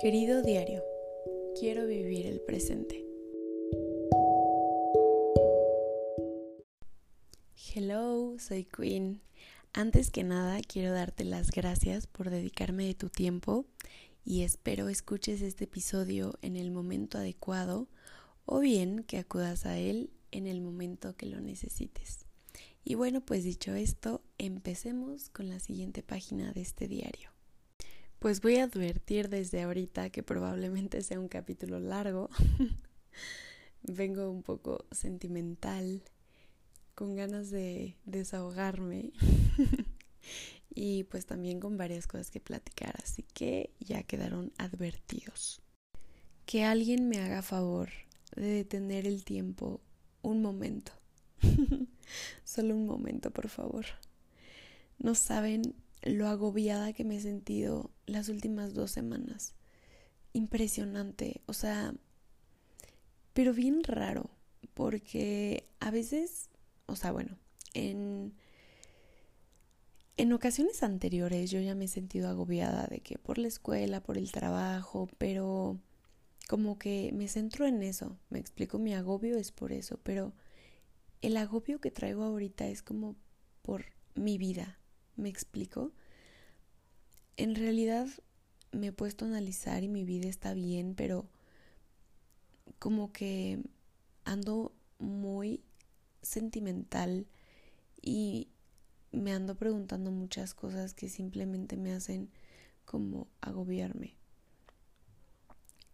Querido diario, quiero vivir el presente. Hello, soy Queen. Antes que nada, quiero darte las gracias por dedicarme de tu tiempo y espero escuches este episodio en el momento adecuado o bien que acudas a él en el momento que lo necesites. Y bueno, pues dicho esto, empecemos con la siguiente página de este diario. Pues voy a advertir desde ahorita que probablemente sea un capítulo largo. Vengo un poco sentimental, con ganas de desahogarme y pues también con varias cosas que platicar, así que ya quedaron advertidos. Que alguien me haga favor de detener el tiempo un momento. Solo un momento, por favor. No saben lo agobiada que me he sentido las últimas dos semanas. Impresionante, o sea, pero bien raro, porque a veces, o sea, bueno, en, en ocasiones anteriores yo ya me he sentido agobiada de que por la escuela, por el trabajo, pero como que me centro en eso, me explico, mi agobio es por eso, pero el agobio que traigo ahorita es como por mi vida, ¿Me explico? En realidad me he puesto a analizar y mi vida está bien, pero como que ando muy sentimental y me ando preguntando muchas cosas que simplemente me hacen como agobiarme.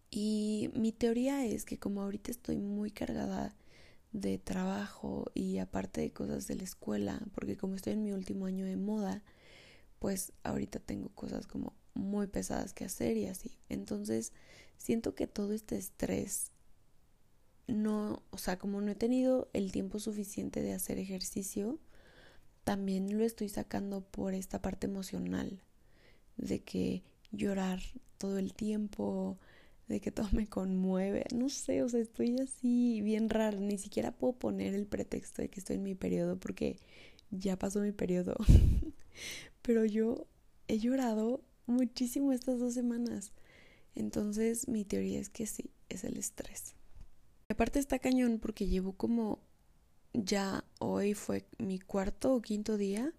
Y mi teoría es que como ahorita estoy muy cargada de trabajo y aparte de cosas de la escuela, porque como estoy en mi último año de moda, pues ahorita tengo cosas como muy pesadas que hacer y así. Entonces, siento que todo este estrés no, o sea, como no he tenido el tiempo suficiente de hacer ejercicio, también lo estoy sacando por esta parte emocional, de que llorar todo el tiempo, de que todo me conmueve, no sé, o sea, estoy así bien rara, ni siquiera puedo poner el pretexto de que estoy en mi periodo porque ya pasó mi periodo. Pero yo he llorado muchísimo estas dos semanas. Entonces mi teoría es que sí, es el estrés. Aparte está cañón porque llevo como ya hoy fue mi cuarto o quinto día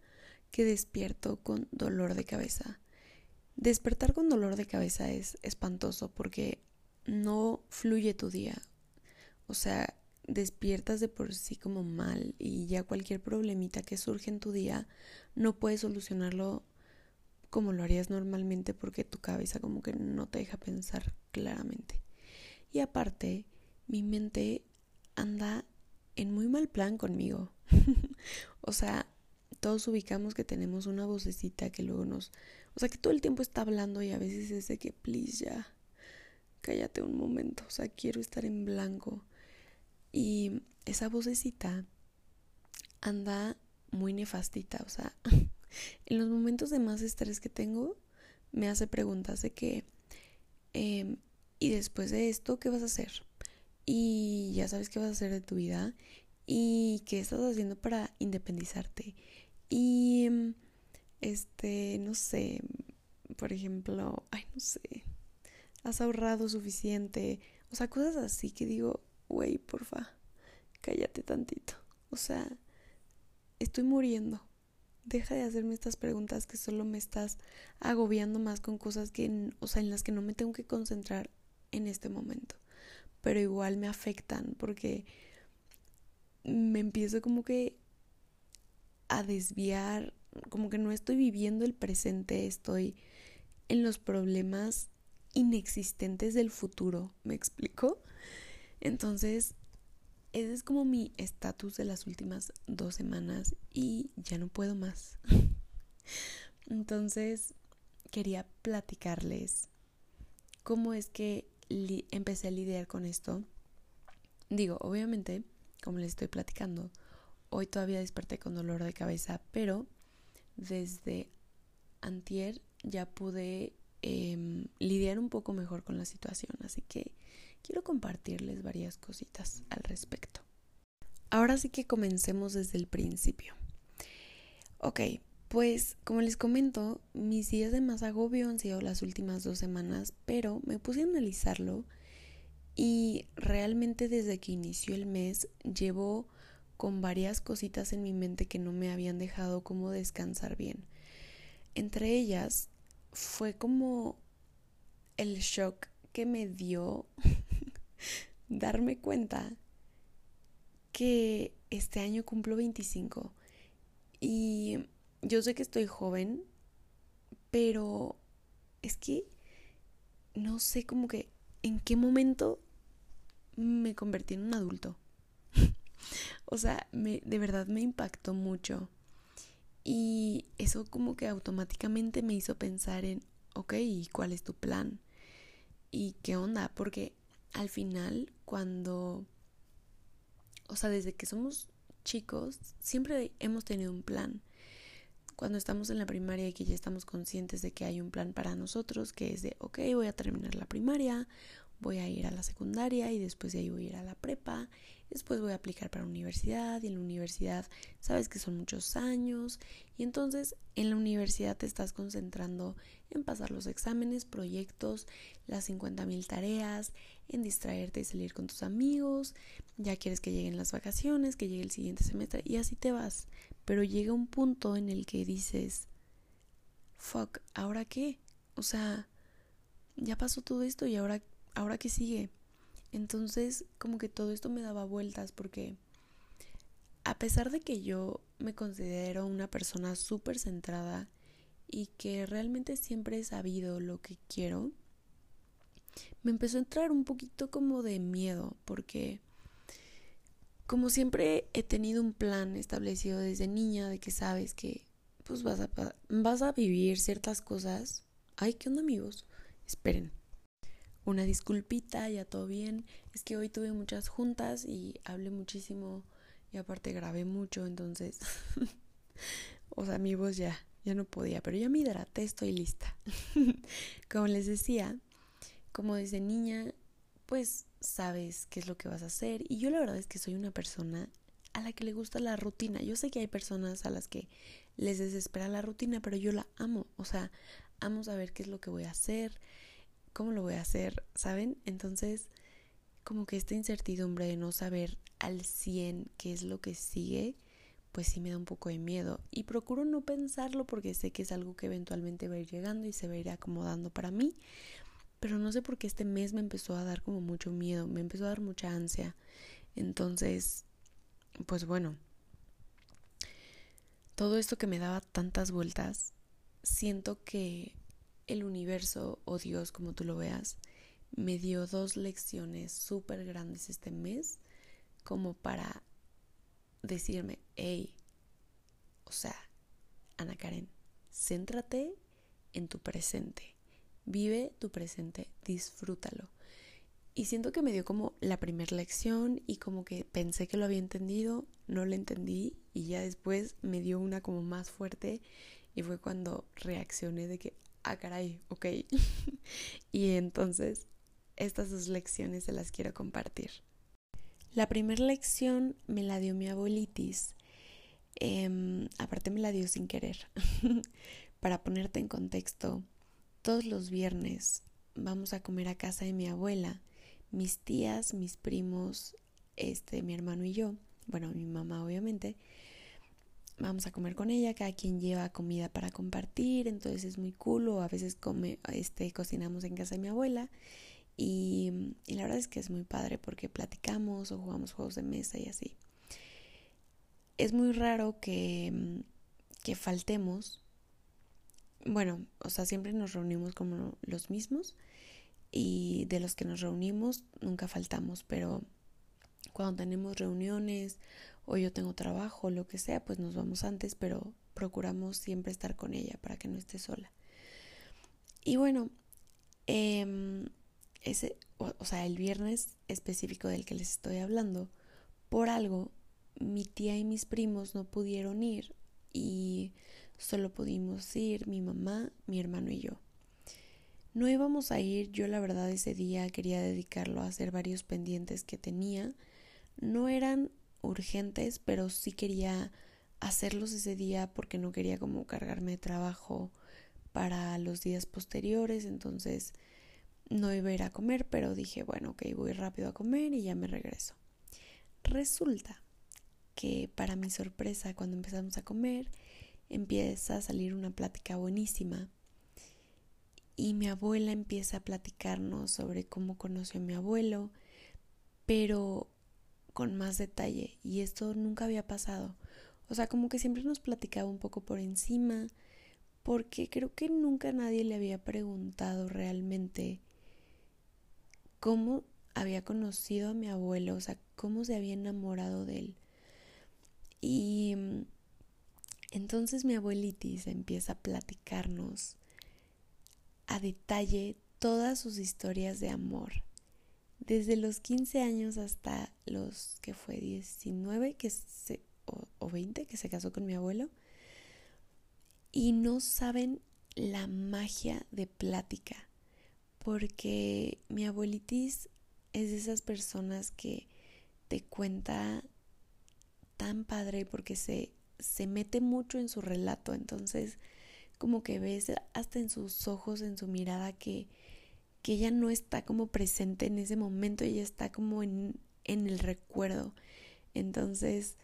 que despierto con dolor de cabeza. Despertar con dolor de cabeza es espantoso porque no fluye tu día. O sea, despiertas de por sí como mal y ya cualquier problemita que surge en tu día no puedes solucionarlo como lo harías normalmente porque tu cabeza como que no te deja pensar claramente. Y aparte, mi mente anda en muy mal plan conmigo. o sea, todos ubicamos que tenemos una vocecita que luego nos o sea, que todo el tiempo está hablando y a veces es de que, please, ya, cállate un momento, o sea, quiero estar en blanco. Y esa vocecita anda muy nefastita, o sea, en los momentos de más estrés que tengo, me hace preguntas de que, em, y después de esto, ¿qué vas a hacer? Y ya sabes qué vas a hacer de tu vida y qué estás haciendo para independizarte. Y em, este, no sé, por ejemplo, ay, no sé, has ahorrado suficiente, o sea, cosas así que digo, güey, porfa, cállate tantito, o sea, estoy muriendo. Deja de hacerme estas preguntas que solo me estás agobiando más con cosas que, o sea, en las que no me tengo que concentrar en este momento. Pero igual me afectan porque me empiezo como que a desviar como que no estoy viviendo el presente, estoy en los problemas inexistentes del futuro, ¿me explico? Entonces, ese es como mi estatus de las últimas dos semanas y ya no puedo más. Entonces, quería platicarles cómo es que empecé a lidiar con esto. Digo, obviamente, como les estoy platicando, hoy todavía desperté con dolor de cabeza, pero desde antier ya pude em, lidiar un poco mejor con la situación, así que quiero compartirles varias cositas al respecto. Ahora sí que comencemos desde el principio. Ok, Pues, como les comento, mis días de más agobio han sido las últimas dos semanas, pero me puse a analizarlo y realmente desde que inició el mes llevo con varias cositas en mi mente que no me habían dejado como descansar bien. Entre ellas fue como el shock que me dio darme cuenta que este año cumplo 25 y yo sé que estoy joven, pero es que no sé como que en qué momento me convertí en un adulto. O sea, me, de verdad me impactó mucho. Y eso como que automáticamente me hizo pensar en, ok, ¿cuál es tu plan? ¿Y qué onda? Porque al final, cuando, o sea, desde que somos chicos, siempre hemos tenido un plan cuando estamos en la primaria y que ya estamos conscientes de que hay un plan para nosotros, que es de, ok, voy a terminar la primaria, voy a ir a la secundaria y después de ahí voy a ir a la prepa, después voy a aplicar para la universidad y en la universidad sabes que son muchos años y entonces en la universidad te estás concentrando en pasar los exámenes, proyectos, las 50 mil tareas, en distraerte y salir con tus amigos, ya quieres que lleguen las vacaciones, que llegue el siguiente semestre y así te vas pero llega un punto en el que dices, fuck, ¿ahora qué? O sea, ya pasó todo esto y ahora, ahora qué sigue. Entonces, como que todo esto me daba vueltas porque a pesar de que yo me considero una persona súper centrada y que realmente siempre he sabido lo que quiero, me empezó a entrar un poquito como de miedo porque como siempre he tenido un plan establecido desde niña de que sabes que pues vas a, vas a vivir ciertas cosas. Ay, ¿qué onda amigos? Esperen. Una disculpita, ya todo bien. Es que hoy tuve muchas juntas y hablé muchísimo y aparte grabé mucho, entonces... o sea, mi voz ya, ya no podía, pero ya me hidraté, estoy lista. como les decía, como desde niña, pues sabes qué es lo que vas a hacer. Y yo la verdad es que soy una persona a la que le gusta la rutina. Yo sé que hay personas a las que les desespera la rutina, pero yo la amo. O sea, amo saber qué es lo que voy a hacer, cómo lo voy a hacer, ¿saben? Entonces, como que esta incertidumbre de no saber al 100 qué es lo que sigue, pues sí me da un poco de miedo. Y procuro no pensarlo porque sé que es algo que eventualmente va a ir llegando y se va a ir acomodando para mí. Pero no sé por qué este mes me empezó a dar como mucho miedo, me empezó a dar mucha ansia. Entonces, pues bueno, todo esto que me daba tantas vueltas, siento que el universo o Dios, como tú lo veas, me dio dos lecciones súper grandes este mes como para decirme, hey, o sea, Ana Karen, céntrate en tu presente. Vive tu presente, disfrútalo. Y siento que me dio como la primera lección y como que pensé que lo había entendido, no lo entendí y ya después me dio una como más fuerte y fue cuando reaccioné de que, ah, caray, ok. y entonces estas dos lecciones se las quiero compartir. La primera lección me la dio mi abuelitis. Em, aparte me la dio sin querer. Para ponerte en contexto, todos los viernes vamos a comer a casa de mi abuela, mis tías, mis primos, este, mi hermano y yo, bueno, mi mamá obviamente. Vamos a comer con ella, cada quien lleva comida para compartir, entonces es muy cool, o a veces come, este, cocinamos en casa de mi abuela. Y, y la verdad es que es muy padre porque platicamos o jugamos juegos de mesa y así. Es muy raro que, que faltemos bueno, o sea, siempre nos reunimos como los mismos y de los que nos reunimos nunca faltamos, pero cuando tenemos reuniones o yo tengo trabajo lo que sea, pues nos vamos antes, pero procuramos siempre estar con ella para que no esté sola. Y bueno, em, ese, o sea, el viernes específico del que les estoy hablando, por algo, mi tía y mis primos no pudieron ir y Solo pudimos ir mi mamá, mi hermano y yo. No íbamos a ir, yo la verdad ese día quería dedicarlo a hacer varios pendientes que tenía. No eran urgentes, pero sí quería hacerlos ese día porque no quería como cargarme de trabajo para los días posteriores, entonces no iba a ir a comer, pero dije, bueno, ok, voy rápido a comer y ya me regreso. Resulta que para mi sorpresa, cuando empezamos a comer, empieza a salir una plática buenísima y mi abuela empieza a platicarnos sobre cómo conoció a mi abuelo, pero con más detalle y esto nunca había pasado. O sea, como que siempre nos platicaba un poco por encima, porque creo que nunca nadie le había preguntado realmente cómo había conocido a mi abuelo, o sea, cómo se había enamorado de él. Y entonces mi abuelitis empieza a platicarnos a detalle todas sus historias de amor. Desde los 15 años hasta los que fue 19 que se, o, o 20 que se casó con mi abuelo. Y no saben la magia de plática. Porque mi abuelitis es de esas personas que te cuenta tan padre porque se, se mete mucho en su relato. Entonces, como que ves hasta en sus ojos, en su mirada, que, que ella no está como presente en ese momento, ella está como en, en el recuerdo. Entonces,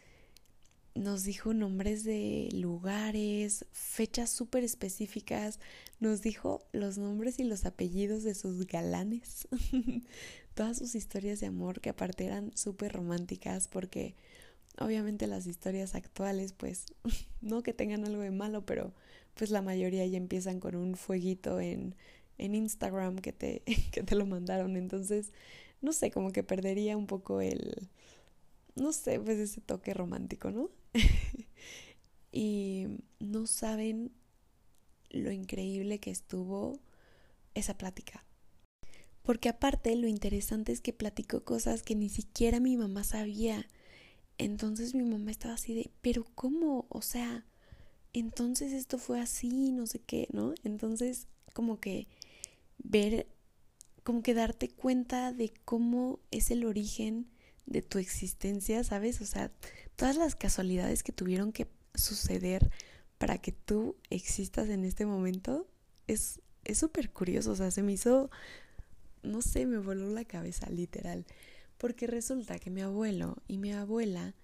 nos dijo nombres de lugares, fechas súper específicas, nos dijo los nombres y los apellidos de sus galanes, todas sus historias de amor que aparte eran súper románticas porque obviamente las historias actuales pues no que tengan algo de malo, pero pues la mayoría ya empiezan con un fueguito en, en Instagram que te, que te lo mandaron, entonces no sé, como que perdería un poco el, no sé, pues ese toque romántico, ¿no? y no saben lo increíble que estuvo esa plática. Porque aparte lo interesante es que platicó cosas que ni siquiera mi mamá sabía. Entonces mi mamá estaba así de, pero ¿cómo? O sea, entonces esto fue así, no sé qué, ¿no? Entonces como que ver, como que darte cuenta de cómo es el origen de tu existencia, ¿sabes? O sea, todas las casualidades que tuvieron que suceder para que tú existas en este momento es súper curioso, o sea, se me hizo, no sé, me voló la cabeza literal, porque resulta que mi abuelo y mi abuela,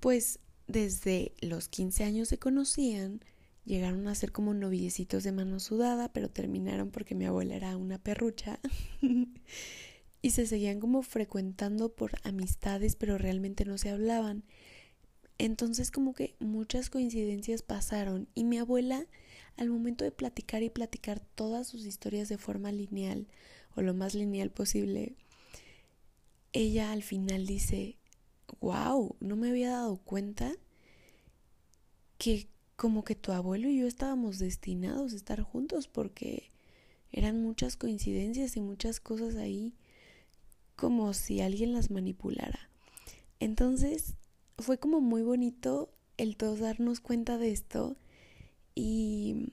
pues desde los 15 años se conocían, llegaron a ser como noviecitos de mano sudada, pero terminaron porque mi abuela era una perrucha. y se seguían como frecuentando por amistades, pero realmente no se hablaban. Entonces como que muchas coincidencias pasaron y mi abuela al momento de platicar y platicar todas sus historias de forma lineal o lo más lineal posible, ella al final dice, wow, no me había dado cuenta que como que tu abuelo y yo estábamos destinados a estar juntos porque eran muchas coincidencias y muchas cosas ahí como si alguien las manipulara. Entonces fue como muy bonito el todos darnos cuenta de esto y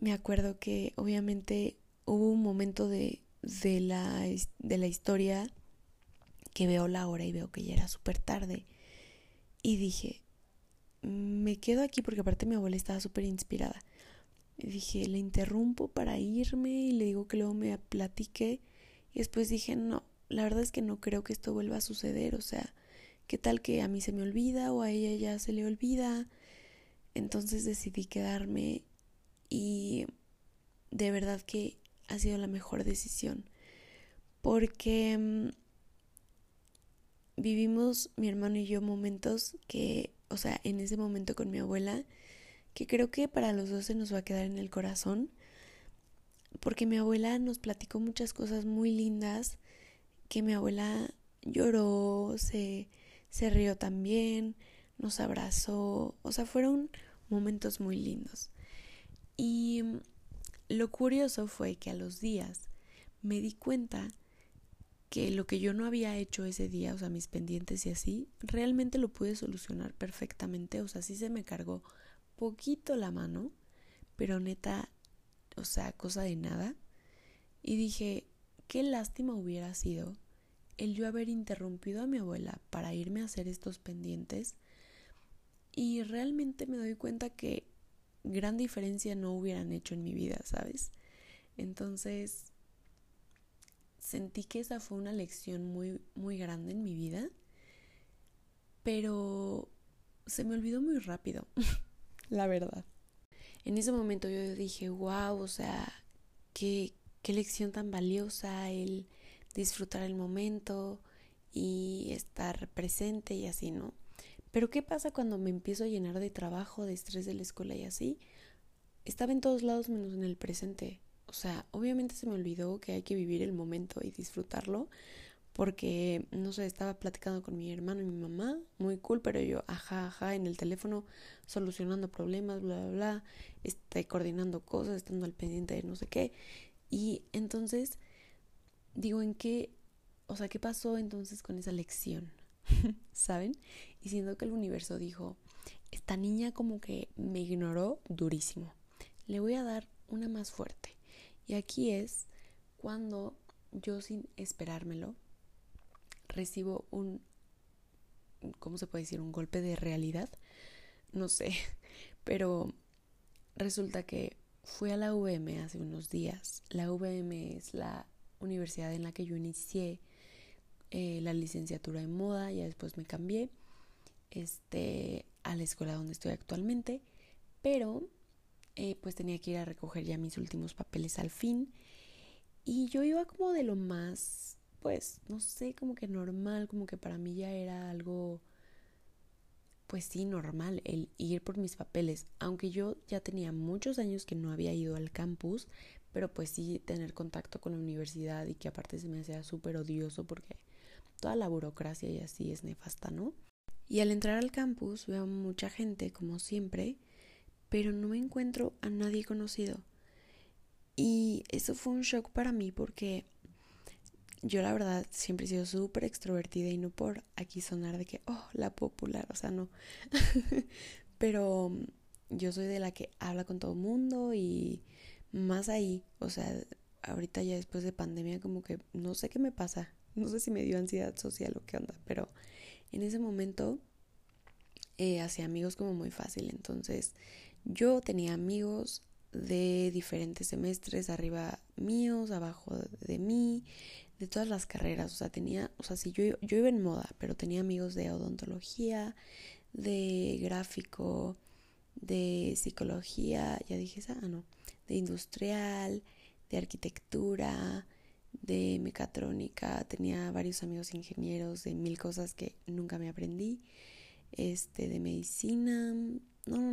me acuerdo que obviamente hubo un momento de, de, la, de la historia que veo la hora y veo que ya era súper tarde y dije, me quedo aquí porque aparte mi abuela estaba súper inspirada. Y dije, le interrumpo para irme y le digo que luego me platique. Y después dije, no, la verdad es que no creo que esto vuelva a suceder, o sea, ¿qué tal que a mí se me olvida o a ella ya se le olvida? Entonces decidí quedarme y de verdad que ha sido la mejor decisión porque mm, vivimos mi hermano y yo momentos que, o sea, en ese momento con mi abuela, que creo que para los dos se nos va a quedar en el corazón, porque mi abuela nos platicó muchas cosas muy lindas que mi abuela lloró, se, se rió también, nos abrazó, o sea, fueron momentos muy lindos. Y lo curioso fue que a los días me di cuenta que lo que yo no había hecho ese día, o sea, mis pendientes y así, realmente lo pude solucionar perfectamente, o sea, sí se me cargó poquito la mano, pero neta, o sea, cosa de nada. Y dije, Qué lástima hubiera sido el yo haber interrumpido a mi abuela para irme a hacer estos pendientes Y realmente me doy cuenta que gran diferencia no hubieran hecho en mi vida, ¿sabes? Entonces, sentí que esa fue una lección muy, muy grande en mi vida, pero se me olvidó muy rápido, la verdad. En ese momento yo dije, wow, o sea, qué, qué lección tan valiosa el disfrutar el momento y estar presente y así, ¿no? Pero ¿qué pasa cuando me empiezo a llenar de trabajo, de estrés de la escuela y así? Estaba en todos lados menos en el presente. O sea, obviamente se me olvidó que hay que vivir el momento y disfrutarlo, porque, no sé, estaba platicando con mi hermano y mi mamá, muy cool, pero yo, ajá, ajá, en el teléfono, solucionando problemas, bla, bla, bla, este, coordinando cosas, estando al pendiente de no sé qué. Y entonces, digo, ¿en qué, o sea, qué pasó entonces con esa lección? ¿Saben? Y siento que el universo dijo, esta niña como que me ignoró durísimo. Le voy a dar una más fuerte. Y aquí es cuando yo sin esperármelo recibo un, ¿cómo se puede decir? Un golpe de realidad. No sé, pero resulta que fui a la UVM hace unos días. La UVM es la universidad en la que yo inicié eh, la licenciatura en moda, ya después me cambié este, a la escuela donde estoy actualmente, pero eh, pues tenía que ir a recoger ya mis últimos papeles al fin. Y yo iba como de lo más, pues, no sé, como que normal, como que para mí ya era algo, pues sí, normal el ir por mis papeles. Aunque yo ya tenía muchos años que no había ido al campus, pero pues sí tener contacto con la universidad y que aparte se me hacía súper odioso porque toda la burocracia y así es nefasta, ¿no? Y al entrar al campus veo mucha gente, como siempre, pero no me encuentro a nadie conocido. Y eso fue un shock para mí porque yo la verdad siempre he sido súper extrovertida y no por aquí sonar de que, oh, la popular, o sea, no. pero yo soy de la que habla con todo el mundo y más ahí, o sea, ahorita ya después de pandemia como que no sé qué me pasa, no sé si me dio ansiedad social o qué onda, pero en ese momento eh, hacía amigos como muy fácil, entonces yo tenía amigos de diferentes semestres, arriba míos, abajo de mí, de todas las carreras. O sea, tenía, o sea, sí, yo, yo iba en moda, pero tenía amigos de odontología, de gráfico, de psicología, ya dije esa, ah, no, de industrial, de arquitectura, de mecatrónica, tenía varios amigos ingenieros de mil cosas que nunca me aprendí, este, de medicina, no, no,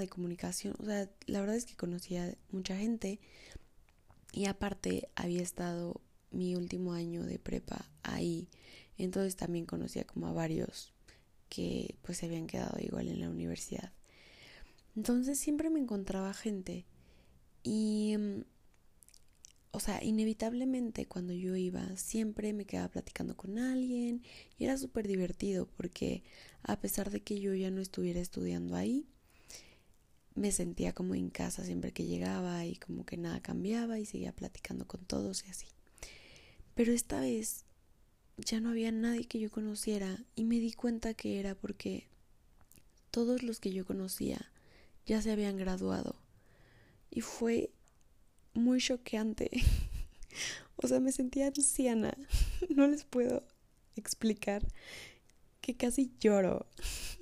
de comunicación, o sea, la verdad es que conocía mucha gente y aparte había estado mi último año de prepa ahí, entonces también conocía como a varios que pues se habían quedado igual en la universidad. Entonces siempre me encontraba gente y, mm, o sea, inevitablemente cuando yo iba siempre me quedaba platicando con alguien y era súper divertido porque a pesar de que yo ya no estuviera estudiando ahí, me sentía como en casa siempre que llegaba y como que nada cambiaba y seguía platicando con todos y así. Pero esta vez ya no había nadie que yo conociera y me di cuenta que era porque todos los que yo conocía ya se habían graduado y fue muy choqueante. o sea, me sentía anciana. no les puedo explicar que casi lloro.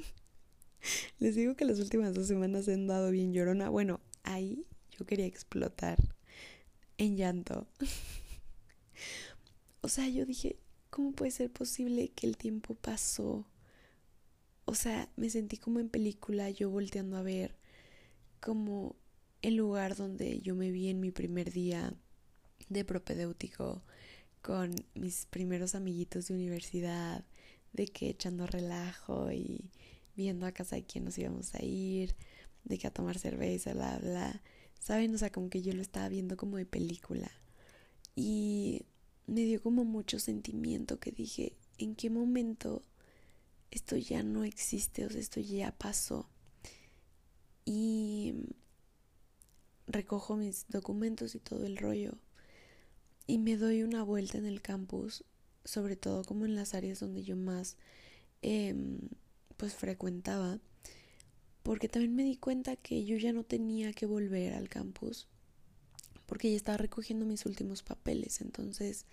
Les digo que las últimas dos semanas he andado bien llorona. Bueno, ahí yo quería explotar en llanto. o sea, yo dije, ¿cómo puede ser posible que el tiempo pasó? O sea, me sentí como en película, yo volteando a ver como el lugar donde yo me vi en mi primer día de propedéutico con mis primeros amiguitos de universidad, de que echando relajo y viendo a casa de quién nos íbamos a ir, de que a tomar cerveza, bla, bla. ¿Saben? O sea, como que yo lo estaba viendo como de película. Y me dio como mucho sentimiento que dije, ¿en qué momento esto ya no existe? O sea, esto ya pasó. Y recojo mis documentos y todo el rollo. Y me doy una vuelta en el campus, sobre todo como en las áreas donde yo más... Eh, pues frecuentaba, porque también me di cuenta que yo ya no tenía que volver al campus porque ya estaba recogiendo mis últimos papeles. Entonces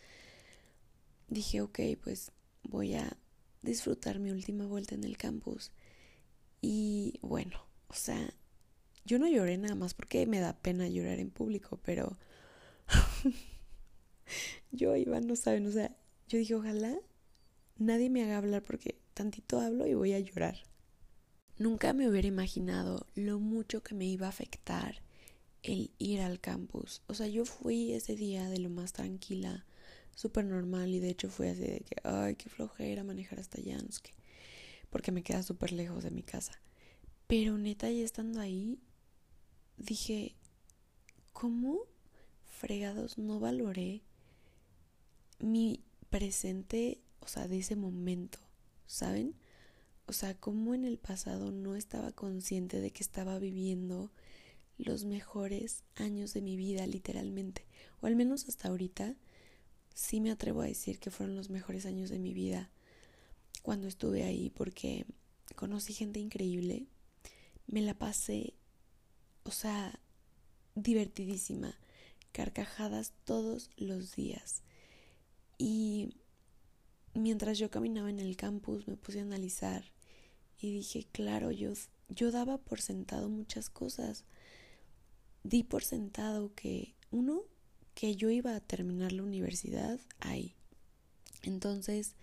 dije, ok, pues voy a disfrutar mi última vuelta en el campus. Y bueno, o sea, yo no lloré nada más porque me da pena llorar en público, pero yo, Iván, no saben, o sea, yo dije, ojalá nadie me haga hablar porque tantito hablo y voy a llorar. Nunca me hubiera imaginado lo mucho que me iba a afectar el ir al campus. O sea, yo fui ese día de lo más tranquila, súper normal y de hecho fui así de que, ay, qué flojera manejar hasta Janske, porque me queda súper lejos de mi casa. Pero neta, ya estando ahí, dije, ¿cómo fregados no valoré mi presente, o sea, de ese momento, ¿saben? O sea, cómo en el pasado no estaba consciente de que estaba viviendo los mejores años de mi vida, literalmente. O al menos hasta ahorita, sí me atrevo a decir que fueron los mejores años de mi vida cuando estuve ahí, porque conocí gente increíble, me la pasé, o sea, divertidísima, carcajadas todos los días. Y mientras yo caminaba en el campus me puse a analizar y dije, claro, yo, yo daba por sentado muchas cosas di por sentado que, uno, que yo iba a terminar la universidad ahí. Entonces,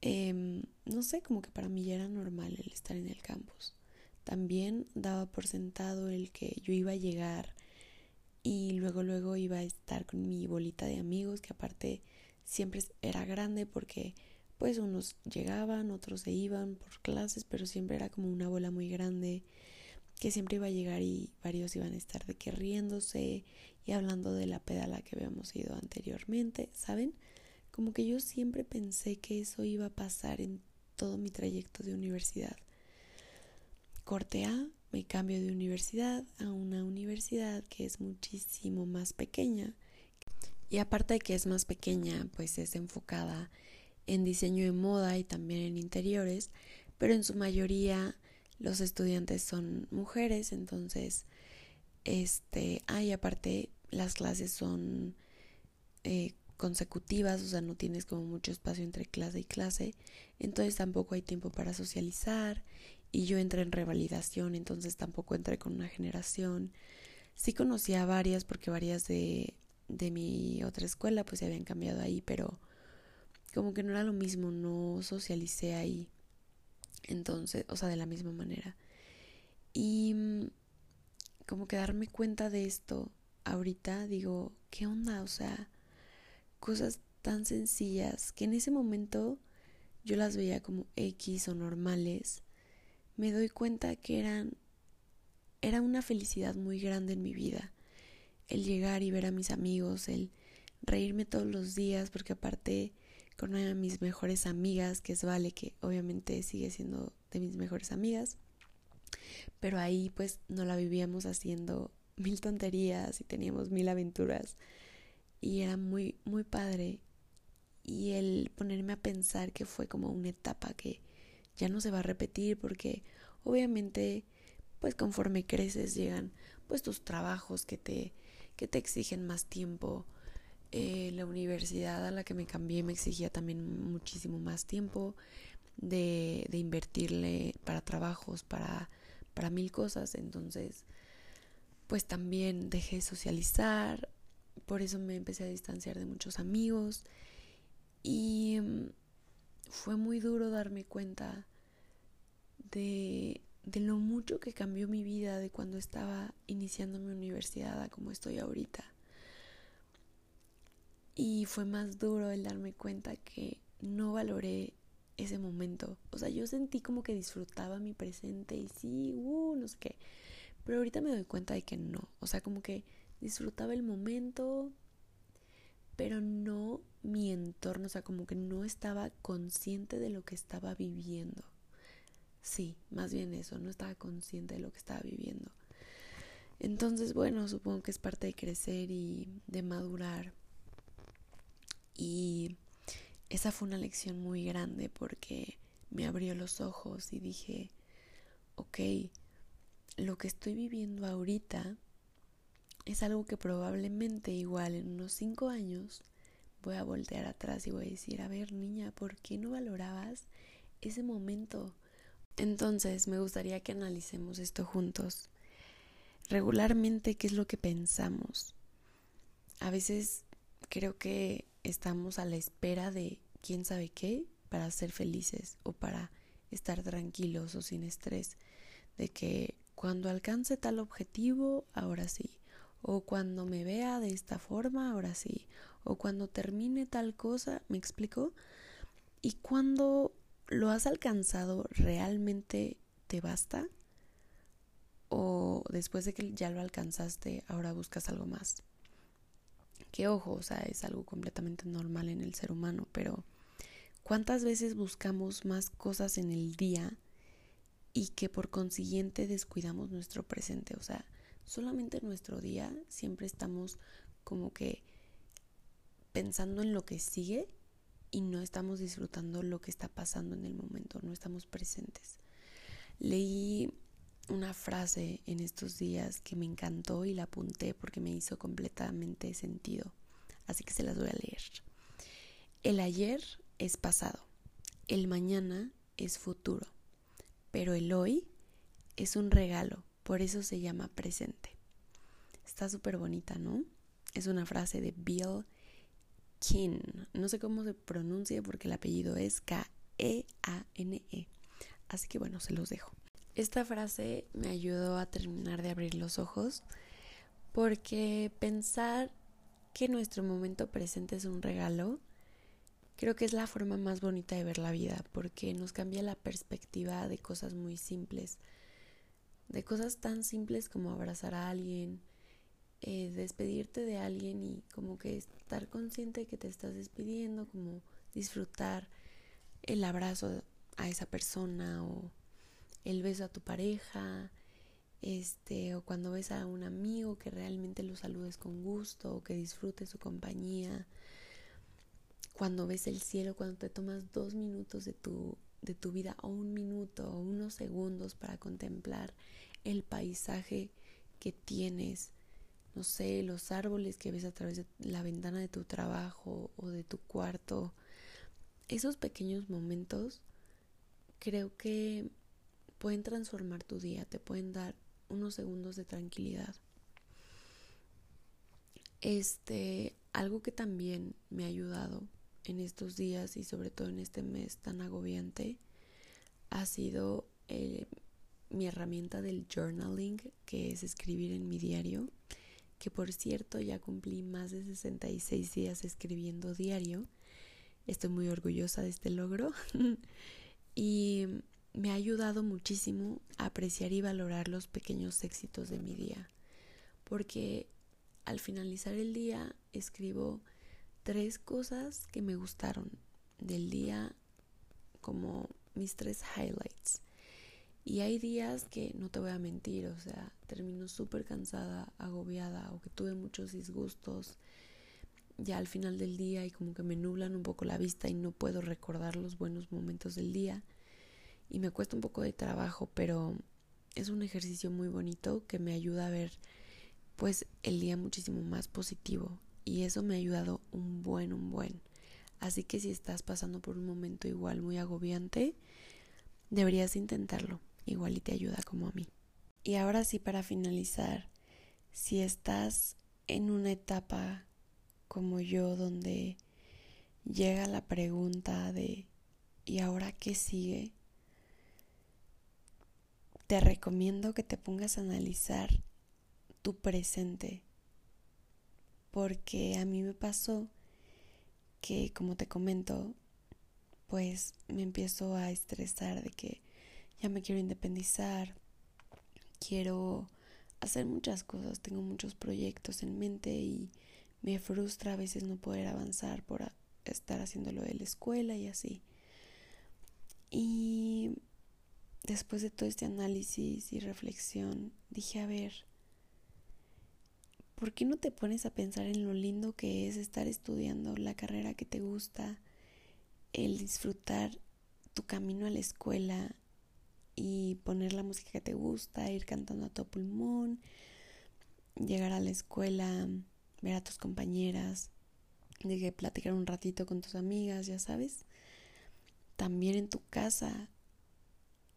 em, no sé, como que para mí ya era normal el estar en el campus. También daba por sentado el que yo iba a llegar y luego luego iba a estar con mi bolita de amigos que aparte siempre era grande porque pues unos llegaban, otros se iban por clases, pero siempre era como una bola muy grande que siempre iba a llegar y varios iban a estar de que riéndose y hablando de la pedala que habíamos ido anteriormente, ¿saben? Como que yo siempre pensé que eso iba a pasar en todo mi trayecto de universidad. Corte A, me cambio de universidad a una universidad que es muchísimo más pequeña. Y aparte de que es más pequeña, pues es enfocada en diseño de moda y también en interiores, pero en su mayoría los estudiantes son mujeres, entonces, este, ay, aparte las clases son eh, consecutivas, o sea, no tienes como mucho espacio entre clase y clase, entonces tampoco hay tiempo para socializar y yo entré en revalidación, entonces tampoco entré con una generación. Sí conocía a varias porque varias de, de mi otra escuela pues se habían cambiado ahí, pero como que no era lo mismo, no socialicé ahí. Entonces, o sea, de la misma manera. Y mm, como que darme cuenta de esto ahorita, digo, ¿qué onda? O sea, cosas tan sencillas que en ese momento yo las veía como X o normales, me doy cuenta que eran era una felicidad muy grande en mi vida. El llegar y ver a mis amigos, el reírme todos los días, porque aparte con una de mis mejores amigas, que es Vale, que obviamente sigue siendo de mis mejores amigas. Pero ahí pues no la vivíamos haciendo mil tonterías y teníamos mil aventuras. Y era muy, muy padre. Y el ponerme a pensar que fue como una etapa que ya no se va a repetir porque obviamente pues conforme creces llegan pues tus trabajos que te, que te exigen más tiempo, eh, la universidad a la que me cambié me exigía también muchísimo más tiempo de, de invertirle para trabajos, para, para mil cosas. Entonces, pues también dejé de socializar, por eso me empecé a distanciar de muchos amigos y mm, fue muy duro darme cuenta de, de lo mucho que cambió mi vida de cuando estaba iniciando mi universidad a como estoy ahorita. Y fue más duro el darme cuenta que no valoré ese momento. O sea, yo sentí como que disfrutaba mi presente y sí, uh, no sé qué. Pero ahorita me doy cuenta de que no. O sea, como que disfrutaba el momento, pero no mi entorno. O sea, como que no estaba consciente de lo que estaba viviendo. Sí, más bien eso, no estaba consciente de lo que estaba viviendo. Entonces, bueno, supongo que es parte de crecer y de madurar. Y esa fue una lección muy grande porque me abrió los ojos y dije, ok, lo que estoy viviendo ahorita es algo que probablemente igual en unos cinco años voy a voltear atrás y voy a decir, a ver niña, ¿por qué no valorabas ese momento? Entonces me gustaría que analicemos esto juntos. Regularmente, ¿qué es lo que pensamos? A veces creo que estamos a la espera de quién sabe qué para ser felices o para estar tranquilos o sin estrés. De que cuando alcance tal objetivo, ahora sí. O cuando me vea de esta forma, ahora sí. O cuando termine tal cosa, ¿me explico? Y cuando lo has alcanzado, ¿realmente te basta? ¿O después de que ya lo alcanzaste, ahora buscas algo más? Que ojo, o sea, es algo completamente normal en el ser humano, pero ¿cuántas veces buscamos más cosas en el día y que por consiguiente descuidamos nuestro presente? O sea, solamente en nuestro día siempre estamos como que pensando en lo que sigue y no estamos disfrutando lo que está pasando en el momento, no estamos presentes. Leí una frase en estos días que me encantó y la apunté porque me hizo completamente sentido, así que se las voy a leer. El ayer es pasado, el mañana es futuro, pero el hoy es un regalo, por eso se llama presente. Está súper bonita, ¿no? Es una frase de Bill no sé cómo se pronuncia porque el apellido es K-E-A-N-E. Así que bueno, se los dejo. Esta frase me ayudó a terminar de abrir los ojos porque pensar que nuestro momento presente es un regalo, creo que es la forma más bonita de ver la vida porque nos cambia la perspectiva de cosas muy simples, de cosas tan simples como abrazar a alguien, eh, despedirte de alguien y como que estar consciente de que te estás despidiendo, como disfrutar el abrazo a esa persona o el beso a tu pareja, este, o cuando ves a un amigo que realmente lo saludes con gusto o que disfrutes su compañía, cuando ves el cielo, cuando te tomas dos minutos de tu, de tu vida o un minuto o unos segundos para contemplar el paisaje que tienes no sé, los árboles que ves a través de la ventana de tu trabajo o de tu cuarto. Esos pequeños momentos creo que pueden transformar tu día, te pueden dar unos segundos de tranquilidad. Este, algo que también me ha ayudado en estos días y sobre todo en este mes tan agobiante ha sido eh, mi herramienta del journaling, que es escribir en mi diario que por cierto ya cumplí más de 66 días escribiendo diario. Estoy muy orgullosa de este logro y me ha ayudado muchísimo a apreciar y valorar los pequeños éxitos de mi día, porque al finalizar el día escribo tres cosas que me gustaron del día como mis tres highlights. Y hay días que no te voy a mentir, o sea, termino súper cansada, agobiada o que tuve muchos disgustos ya al final del día y como que me nublan un poco la vista y no puedo recordar los buenos momentos del día. Y me cuesta un poco de trabajo, pero es un ejercicio muy bonito que me ayuda a ver pues el día muchísimo más positivo y eso me ha ayudado un buen, un buen. Así que si estás pasando por un momento igual muy agobiante, deberías intentarlo igual y te ayuda como a mí. Y ahora sí, para finalizar, si estás en una etapa como yo donde llega la pregunta de ¿y ahora qué sigue? Te recomiendo que te pongas a analizar tu presente, porque a mí me pasó que, como te comento, pues me empiezo a estresar de que ya me quiero independizar, quiero hacer muchas cosas, tengo muchos proyectos en mente y me frustra a veces no poder avanzar por estar haciendo lo de la escuela y así. Y después de todo este análisis y reflexión, dije, a ver, ¿por qué no te pones a pensar en lo lindo que es estar estudiando la carrera que te gusta, el disfrutar tu camino a la escuela, y poner la música que te gusta, ir cantando a tu pulmón, llegar a la escuela, ver a tus compañeras, de platicar un ratito con tus amigas, ya sabes. También en tu casa,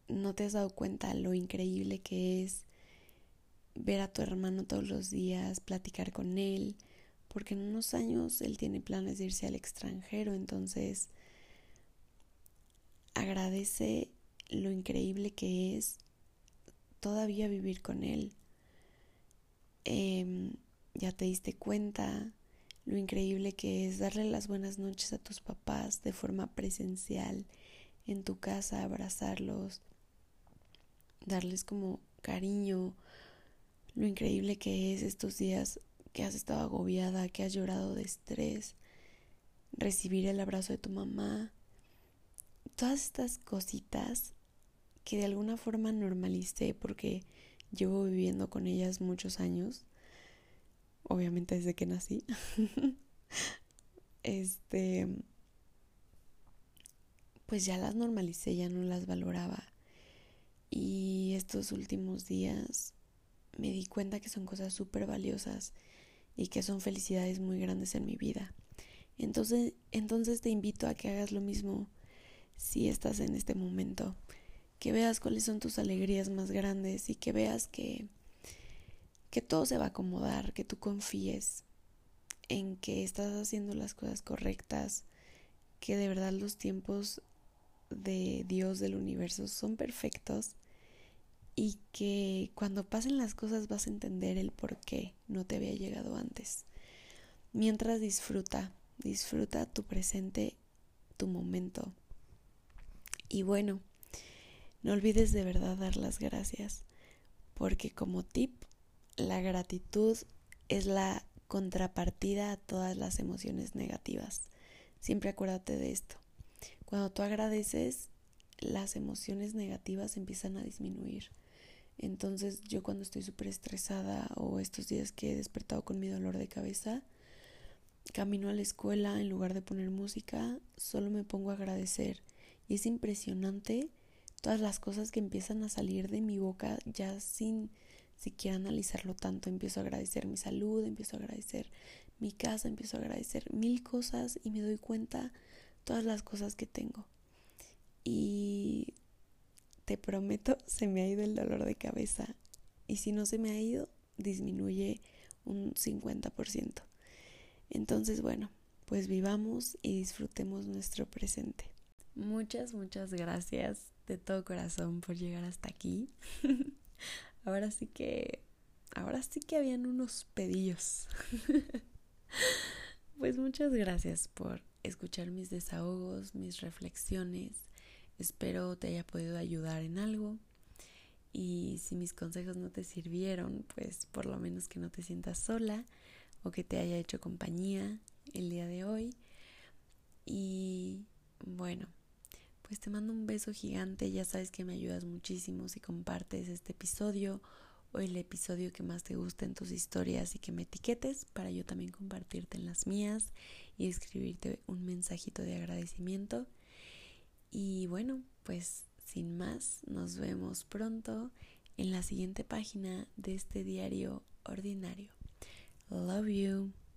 no te has dado cuenta lo increíble que es ver a tu hermano todos los días, platicar con él, porque en unos años él tiene planes de irse al extranjero, entonces agradece lo increíble que es todavía vivir con él. Em, ya te diste cuenta lo increíble que es darle las buenas noches a tus papás de forma presencial en tu casa, abrazarlos, darles como cariño, lo increíble que es estos días que has estado agobiada, que has llorado de estrés, recibir el abrazo de tu mamá, todas estas cositas que de alguna forma normalicé porque llevo viviendo con ellas muchos años, obviamente desde que nací. este pues ya las normalicé, ya no las valoraba. Y estos últimos días me di cuenta que son cosas súper valiosas y que son felicidades muy grandes en mi vida. Entonces, entonces te invito a que hagas lo mismo si estás en este momento, que veas cuáles son tus alegrías más grandes y que veas que que todo se va a acomodar, que tú confíes en que estás haciendo las cosas correctas, que de verdad los tiempos de Dios del universo son perfectos y que cuando pasen las cosas vas a entender el por qué no te había llegado antes. Mientras disfruta, disfruta tu presente, tu momento. Y bueno, no olvides de verdad dar las gracias, porque como tip, la gratitud es la contrapartida a todas las emociones negativas. Siempre acuérdate de esto. Cuando tú agradeces, las emociones negativas empiezan a disminuir. Entonces yo cuando estoy súper estresada o estos días que he despertado con mi dolor de cabeza, camino a la escuela en lugar de poner música, solo me pongo a agradecer. Y es impresionante todas las cosas que empiezan a salir de mi boca ya sin siquiera analizarlo tanto. Empiezo a agradecer mi salud, empiezo a agradecer mi casa, empiezo a agradecer mil cosas y me doy cuenta todas las cosas que tengo. Y te prometo, se me ha ido el dolor de cabeza. Y si no se me ha ido, disminuye un 50%. Entonces, bueno, pues vivamos y disfrutemos nuestro presente. Muchas, muchas gracias de todo corazón por llegar hasta aquí. ahora sí que, ahora sí que habían unos pedillos. pues muchas gracias por escuchar mis desahogos, mis reflexiones Espero te haya podido ayudar en algo. Y si mis consejos no te sirvieron, pues por lo menos que no te sientas sola o que te haya hecho compañía el día de hoy. Y bueno, pues te mando un beso gigante. Ya sabes que me ayudas muchísimo si compartes este episodio o el episodio que más te guste en tus historias y que me etiquetes para yo también compartirte en las mías y escribirte un mensajito de agradecimiento. Y bueno, pues sin más, nos vemos pronto en la siguiente página de este diario ordinario. Love you.